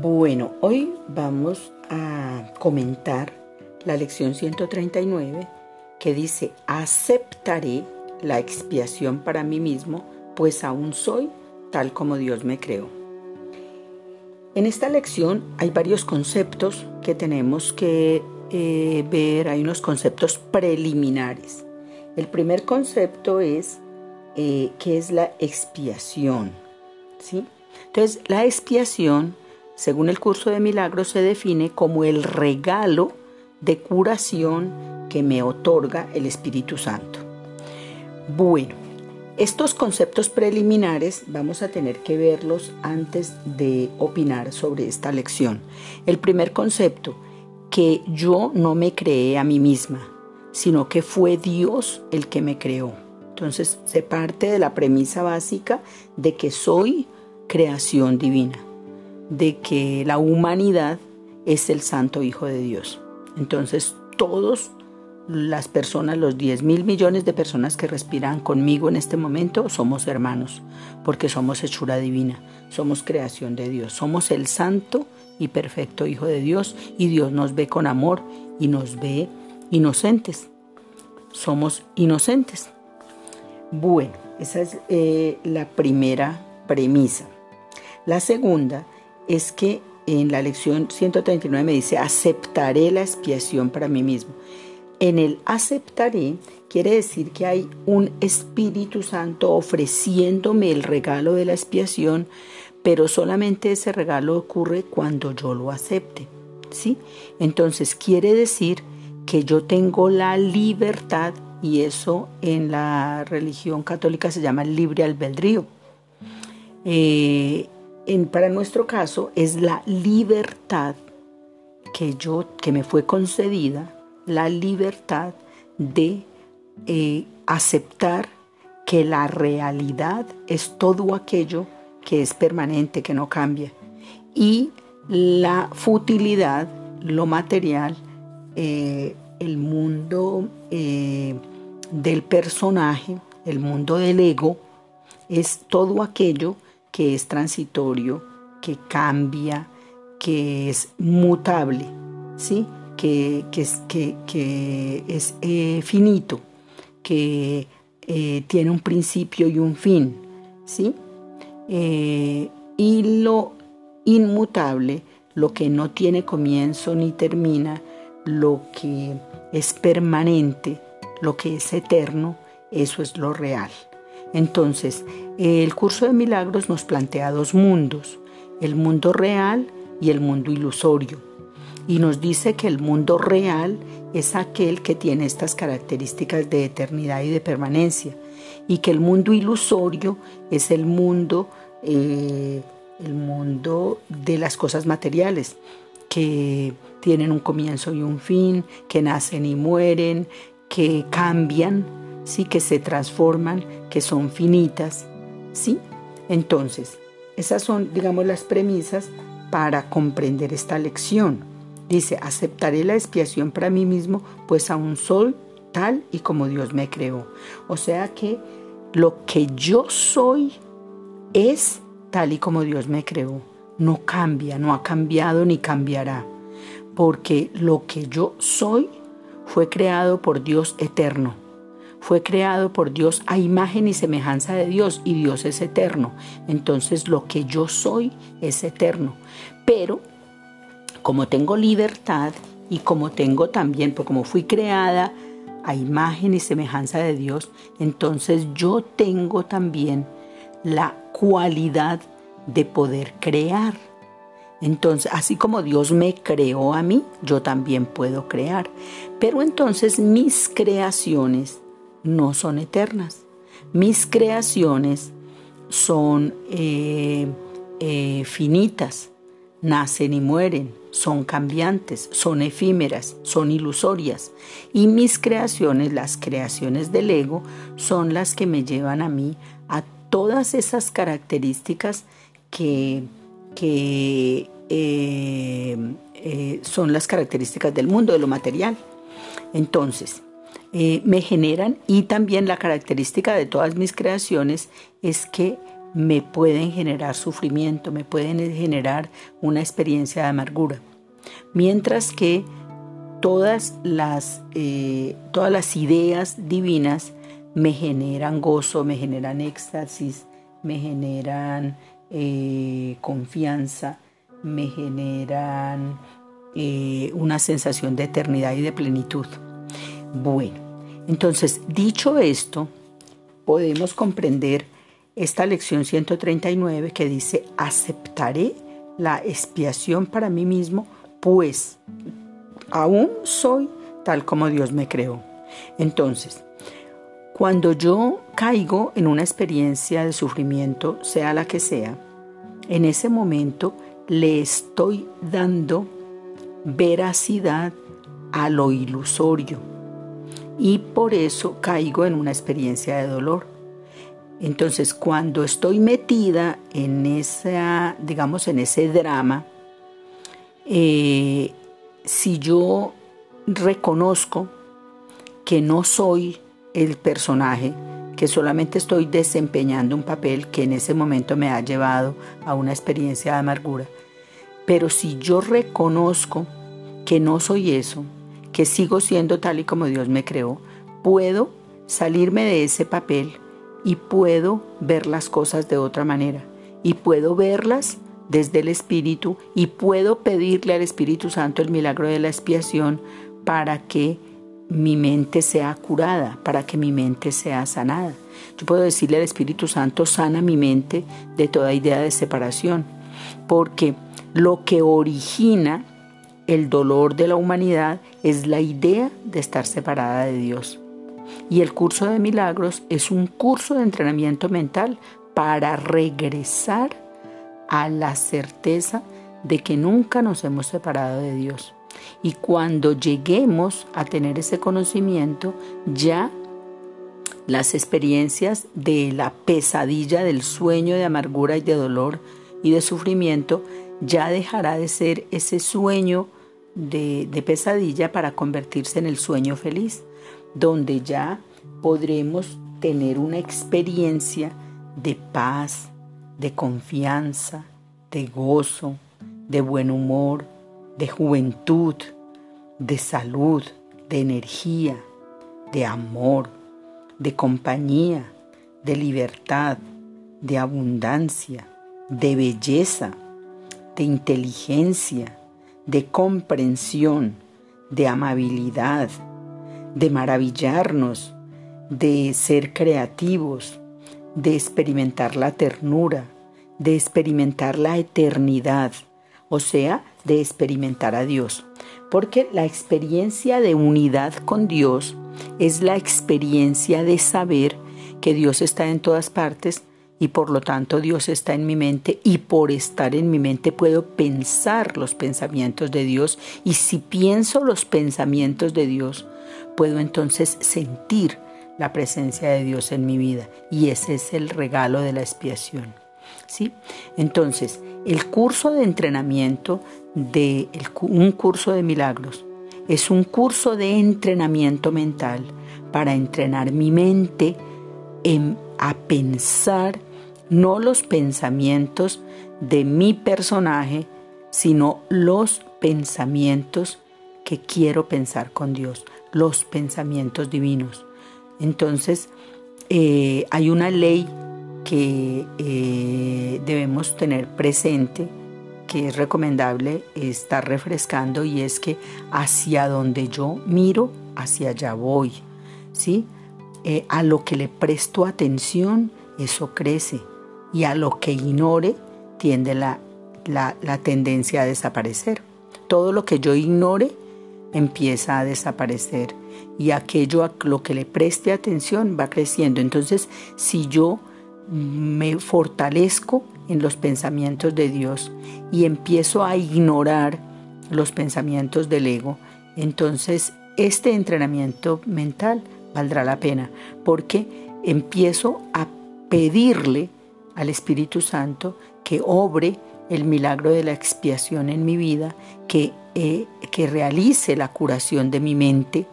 Bueno, hoy vamos a comentar la lección 139 que dice, aceptaré la expiación para mí mismo, pues aún soy tal como Dios me creó. En esta lección hay varios conceptos que tenemos que eh, ver, hay unos conceptos preliminares. El primer concepto es eh, que es la expiación. ¿sí? Entonces, la expiación, según el curso de milagros, se define como el regalo de curación que me otorga el Espíritu Santo. Bueno, estos conceptos preliminares vamos a tener que verlos antes de opinar sobre esta lección. El primer concepto, que yo no me creé a mí misma, sino que fue Dios el que me creó. Entonces se parte de la premisa básica de que soy creación divina, de que la humanidad es el Santo Hijo de Dios. Entonces todos las personas, los 10 mil millones de personas que respiran conmigo en este momento, somos hermanos, porque somos hechura divina, somos creación de Dios, somos el santo y perfecto Hijo de Dios y Dios nos ve con amor y nos ve inocentes. Somos inocentes. Bueno, esa es eh, la primera premisa. La segunda es que en la lección 139 me dice, aceptaré la expiación para mí mismo. En el aceptaré quiere decir que hay un Espíritu Santo ofreciéndome el regalo de la expiación, pero solamente ese regalo ocurre cuando yo lo acepte. ¿sí? Entonces quiere decir que yo tengo la libertad, y eso en la religión católica se llama libre albedrío. Eh, en, para nuestro caso es la libertad que yo que me fue concedida la libertad de eh, aceptar que la realidad es todo aquello que es permanente, que no cambia. Y la futilidad, lo material, eh, el mundo eh, del personaje, el mundo del ego, es todo aquello que es transitorio, que cambia, que es mutable, ¿sí? que, que, es eh, finito, que eh, tiene un principio y un fin, ¿sí? Eh, y lo inmutable, lo que no tiene comienzo ni termina, lo que es permanente, lo que es eterno, eso es lo real. Entonces, el curso de milagros nos plantea dos mundos, el mundo real y el mundo ilusorio. Y nos dice que el mundo real es aquel que tiene estas características de eternidad y de permanencia y que el mundo ilusorio es el mundo eh, el mundo de las cosas materiales que tienen un comienzo y un fin, que nacen y mueren, que cambian, sí, que se transforman, que son finitas, sí. Entonces, esas son, digamos, las premisas para comprender esta lección. Dice, aceptaré la expiación para mí mismo, pues aún soy tal y como Dios me creó. O sea que lo que yo soy es tal y como Dios me creó. No cambia, no ha cambiado ni cambiará. Porque lo que yo soy fue creado por Dios eterno. Fue creado por Dios a imagen y semejanza de Dios y Dios es eterno. Entonces lo que yo soy es eterno. Pero como tengo libertad y como tengo también, pues como fui creada a imagen y semejanza de Dios, entonces yo tengo también la cualidad de poder crear. Entonces, así como Dios me creó a mí, yo también puedo crear. Pero entonces mis creaciones no son eternas. Mis creaciones son eh, eh, finitas, nacen y mueren son cambiantes, son efímeras, son ilusorias. Y mis creaciones, las creaciones del ego, son las que me llevan a mí a todas esas características que, que eh, son las características del mundo, de lo material. Entonces, eh, me generan y también la característica de todas mis creaciones es que me pueden generar sufrimiento, me pueden generar una experiencia de amargura. Mientras que todas las, eh, todas las ideas divinas me generan gozo, me generan éxtasis, me generan eh, confianza, me generan una sensación de eternidad y de plenitud. Bueno, entonces, dicho esto, podemos comprender esta lección 139 que dice, aceptaré la expiación para mí mismo, pues aún soy tal como Dios me creó. Entonces, cuando yo caigo en una experiencia de sufrimiento, sea la que sea, en ese momento le estoy dando veracidad a lo ilusorio y por eso caigo en una experiencia de dolor. Entonces, cuando estoy metida en esa, digamos, en ese drama, eh, si yo reconozco que no soy el personaje, que solamente estoy desempeñando un papel que en ese momento me ha llevado a una experiencia de amargura. Pero si yo reconozco que no soy eso, que sigo siendo tal y como Dios me creó, puedo salirme de ese papel y puedo ver las cosas de otra manera y puedo verlas desde el Espíritu y puedo pedirle al Espíritu Santo el milagro de la expiación para que mi mente sea curada, para que mi mente sea sanada. Yo puedo decirle al Espíritu Santo, sana mi mente de toda idea de separación, porque lo que origina el dolor de la humanidad es la idea de estar separada de Dios. Y el curso de milagros es un curso de entrenamiento mental para regresar a la certeza de que nunca nos hemos separado de Dios. Y cuando lleguemos a tener ese conocimiento, ya las experiencias de la pesadilla del sueño de amargura y de dolor y de sufrimiento ya dejará de ser ese sueño de, pesadilla para convertirse en el sueño feliz, donde ya podremos tener una experiencia de paz, de confianza, de gozo, de buen humor, de juventud, de salud, de energía, de amor, de compañía, de libertad, de abundancia, de belleza, de inteligencia, de comprensión, de amabilidad, de maravillarnos, de ser creativos, de experimentar la ternura, de experimentar la eternidad, o sea, de experimentar a Dios. Porque la experiencia de unidad con Dios es la experiencia de saber que Dios está en todas partes y por lo tanto Dios está en mi mente y por estar en mi mente puedo pensar los pensamientos de Dios y si pienso los pensamientos de Dios puedo entonces sentir la presencia de Dios en mi vida y ese es el regalo de la expiación. ¿Sí? Entonces, el curso de entrenamiento de un curso de milagros es un curso de entrenamiento mental para entrenar mi mente en, a pensar no los pensamientos de mi personaje, sino los pensamientos que quiero pensar con Dios, los pensamientos divinos. Entonces, eh, hay una ley que eh, debemos tener presente, que es recomendable estar refrescando, y es que hacia donde yo miro, hacia allá voy. ¿sí? Eh, a lo que le presto atención, eso crece, y a lo que ignore, tiende la, la tendencia a desaparecer. Todo lo que yo ignore empieza a desaparecer y aquello a lo que le preste atención va creciendo. Entonces, si yo me fortalezco en los pensamientos de Dios y empiezo a ignorar los pensamientos del ego, entonces este entrenamiento mental valdrá la pena porque empiezo a pedirle al Espíritu Santo que obre el milagro de la expiación en mi vida, que, eh, que realice la curación de mi mente,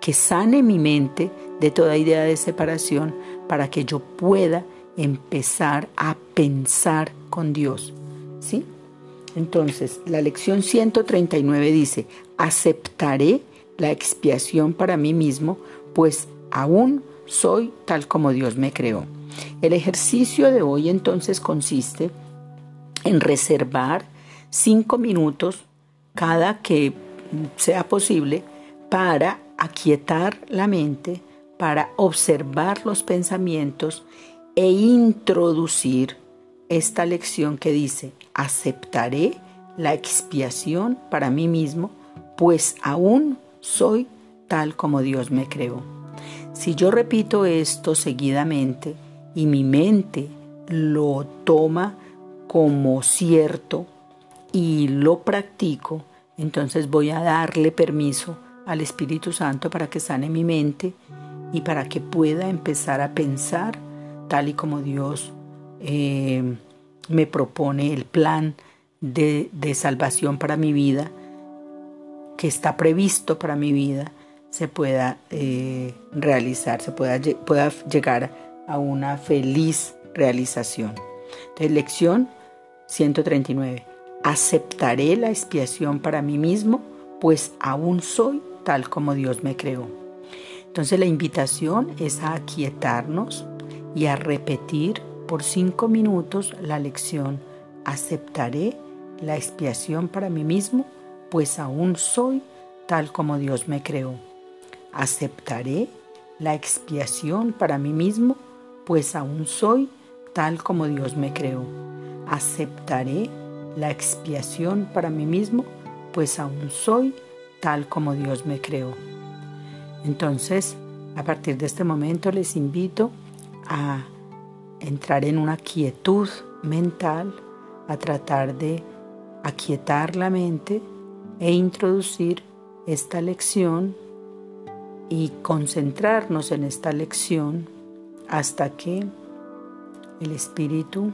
que sane mi mente de toda idea de separación para que yo pueda empezar a pensar con Dios. ¿Sí? Entonces, la lección 139 dice, aceptaré la expiación para mí mismo, pues aún soy tal como Dios me creó. El ejercicio de hoy entonces consiste en reservar cinco minutos cada que sea posible para aquietar la mente, para observar los pensamientos e introducir esta lección que dice, aceptaré la expiación para mí mismo, pues aún soy tal como Dios me creó. Si yo repito esto seguidamente y mi mente lo toma como cierto y lo practico, entonces voy a darle permiso al Espíritu Santo para que sane mi mente y para que pueda empezar a pensar tal y como Dios eh, me propone el plan de, salvación para mi vida, que está previsto para mi vida, se pueda eh, realizar, se pueda, pueda llegar a una feliz realización. Entonces, lección 139. Aceptaré la expiación para mí mismo, pues aún soy tal como Dios me creó. Entonces la invitación es a aquietarnos y a repetir por cinco minutos la lección. Aceptaré la expiación para mí mismo, pues aún soy tal como Dios me creó. Aceptaré la expiación para mí mismo, pues aún soy tal como Dios me creó. Aceptaré la expiación para mí mismo, pues aún soy tal como Dios me creó. Entonces, a partir de este momento les invito a entrar en una quietud mental, a tratar de aquietar la mente e introducir esta lección y concentrarnos en esta lección hasta que el espíritu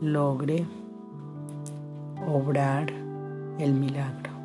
logre obrar el milagro.